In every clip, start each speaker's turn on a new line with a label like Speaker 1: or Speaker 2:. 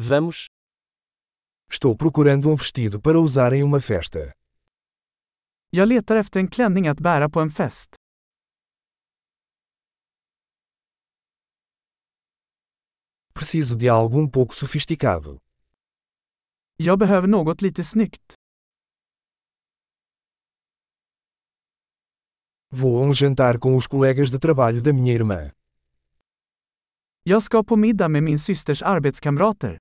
Speaker 1: Vamos.
Speaker 2: Estou procurando um vestido para usar em uma festa.
Speaker 3: Jag letar efter en klänning att bära på en fest.
Speaker 2: Preciso de algo um pouco sofisticado.
Speaker 3: Jag behöver något lite snyggt.
Speaker 2: Vou a um jantar com os colegas de trabalho da minha irmã.
Speaker 3: Jag ska på middag med min systers arbetskamrater.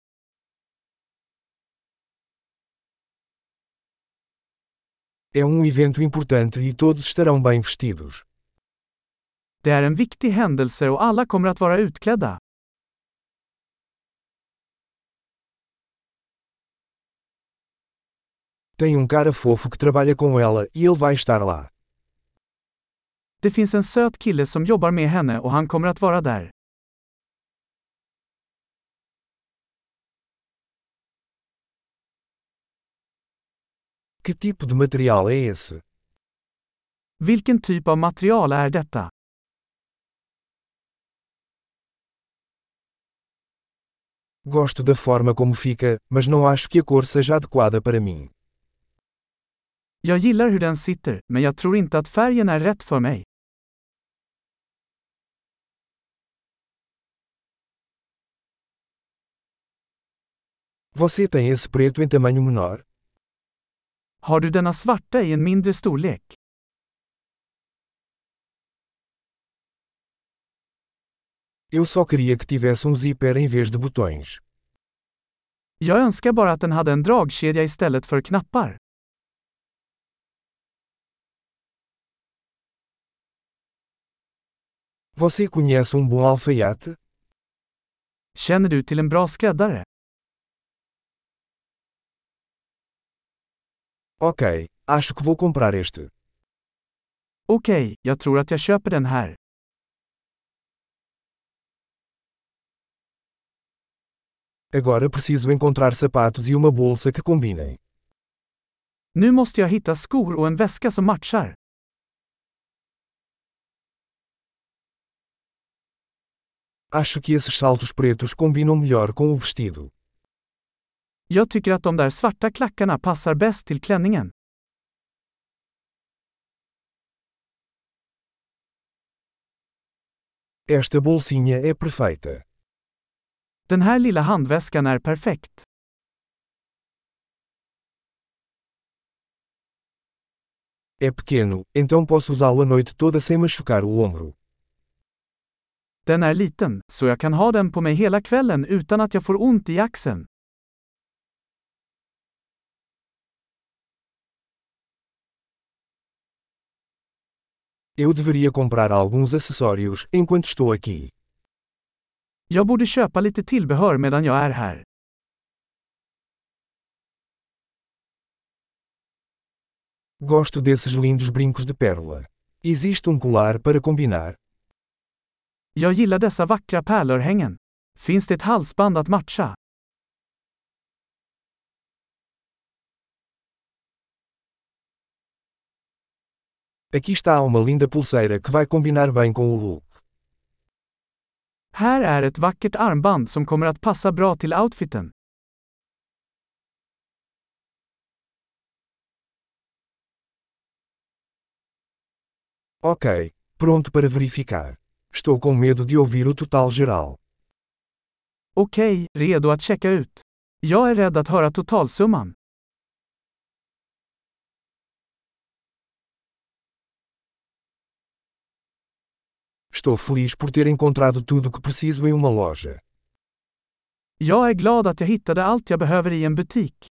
Speaker 2: É um evento importante e todos estarão bem vestidos.
Speaker 3: Det är en viktig händelse och alla kommer att vara utklädda.
Speaker 2: Tem um cara fofo que trabalha com ela e ele vai estar lá.
Speaker 3: Det finns en söt kille som jobbar med henne och han kommer att vara där.
Speaker 2: Que tipo de material é esse?
Speaker 3: Vilken typ av material är detta?
Speaker 2: Gosto da forma como fica, mas não acho que a cor seja adequada para mim.
Speaker 3: Jag gillar hur den sitter, men jag tror inte att färgen är rätt för mig.
Speaker 2: Você tem esse preto em tamanho menor?
Speaker 3: Har du denna svarta i en mindre storlek?
Speaker 2: Eu só queria que tivesse um zíper em vez de botões.
Speaker 3: Jag önskar bara att den hade en dragkedja istället för knappar.
Speaker 2: Você conhece um bom alfaiate?
Speaker 3: Känner du till en bra skräddare?
Speaker 2: Ok, acho que vou comprar este.
Speaker 3: Okej, jag tror att jag köper den här.
Speaker 2: Agora preciso encontrar sapatos e uma bolsa que combinem.
Speaker 3: Nu måste jag hitta skor och en väska som matchar.
Speaker 2: Acho que esses saltos pretos combinam melhor com o vestido.
Speaker 3: Jag tycker att de där svarta klackarna passar bäst till klänningen.
Speaker 2: Esta bolsinha é perfeita.
Speaker 3: Den här lilla handväskan är perfekt.
Speaker 2: É pequeno, então posso usá-lo a noite toda sem machucar o ombro.
Speaker 3: Den är liten, så jag kan ha den på mig hela kvällen utan att jag får ont i axeln.
Speaker 2: Eu deveria comprar alguns acessórios enquanto estou aqui.
Speaker 3: Jag borde köpa lite tillbehör medan jag är här.
Speaker 2: Gosto desses lindos brincos de pérola. Existe um colar para combinar?
Speaker 3: Jag gillar dessa vackra pärlörhängen. Finns det ett halsband att matcha?
Speaker 2: Aqui está uma linda pulseira que vai combinar bem com o look.
Speaker 3: Här är ett vackert armband som kommer att passa bra till outfiten.
Speaker 2: Ok, pronto para verificar. Estou com medo de ouvir o total geral.
Speaker 3: Okej, redo att checka ut. Jag är rädd att höra totalsumman.
Speaker 2: Estou feliz por ter encontrado tudo o que preciso em uma loja.
Speaker 3: Jag är glad att jag hittade allt jag behöver i en butik.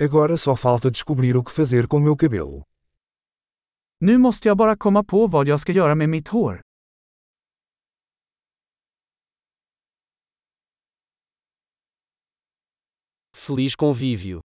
Speaker 2: Agora só falta descobrir o que fazer com meu cabelo.
Speaker 3: Nu måste jag bara komma på vad jag ska göra med mitt hår.
Speaker 1: Feliz convívio.